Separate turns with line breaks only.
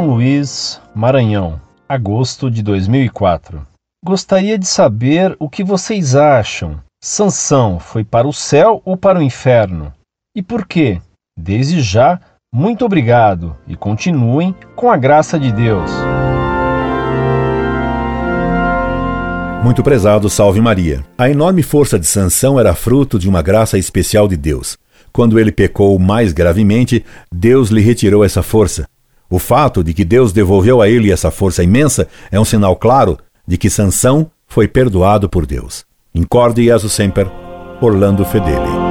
Luís, Maranhão, agosto de 2004. Gostaria de saber o que vocês acham. Sansão foi para o céu ou para o inferno? E por quê? Desde já, muito obrigado e continuem com a graça de Deus.
Muito prezado, salve Maria. A enorme força de Sansão era fruto de uma graça especial de Deus. Quando ele pecou mais gravemente, Deus lhe retirou essa força. O fato de que Deus devolveu a ele essa força imensa é um sinal claro de que Sansão foi perdoado por Deus. Incorde Jesus Semper, Orlando Fedeli.